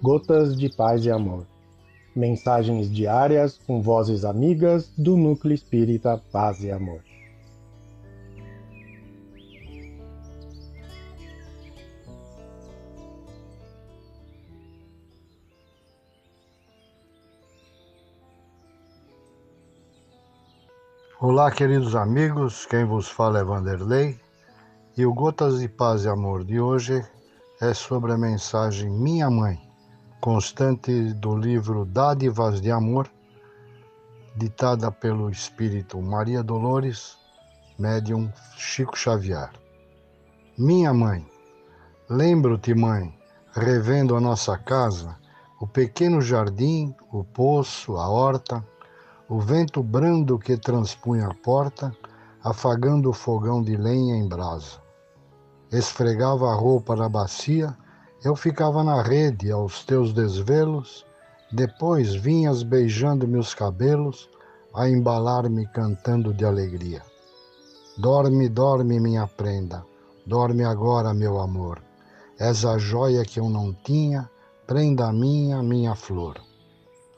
Gotas de Paz e Amor. Mensagens diárias com vozes amigas do Núcleo Espírita Paz e Amor. Olá, queridos amigos, quem vos fala é Vanderlei e o Gotas de Paz e Amor de hoje é sobre a mensagem Minha Mãe, constante do livro Dádivas de Amor, ditada pelo Espírito Maria Dolores, médium Chico Xavier. Minha Mãe, lembro-te, mãe, revendo a nossa casa, o pequeno jardim, o poço, a horta, o vento brando que transpunha a porta, afagando o fogão de lenha em brasa. Esfregava a roupa na bacia, eu ficava na rede aos teus desvelos, depois vinhas beijando meus cabelos, a embalar-me cantando de alegria. Dorme, dorme, minha prenda, dorme agora, meu amor. És a joia que eu não tinha, prenda minha, minha flor.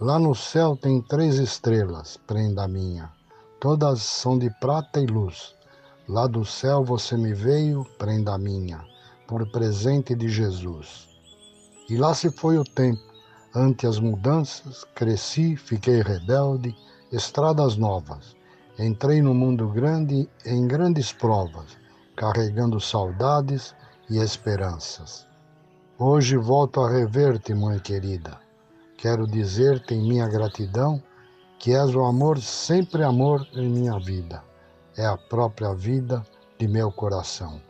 Lá no céu tem três estrelas, prenda minha. Todas são de prata e luz. Lá do céu você me veio, prenda minha, por presente de Jesus. E lá se foi o tempo. Ante as mudanças, cresci, fiquei rebelde, estradas novas. Entrei no mundo grande em grandes provas, carregando saudades e esperanças. Hoje volto a rever-te, mãe querida Quero dizer-te em minha gratidão que és o amor, sempre amor em minha vida. É a própria vida de meu coração.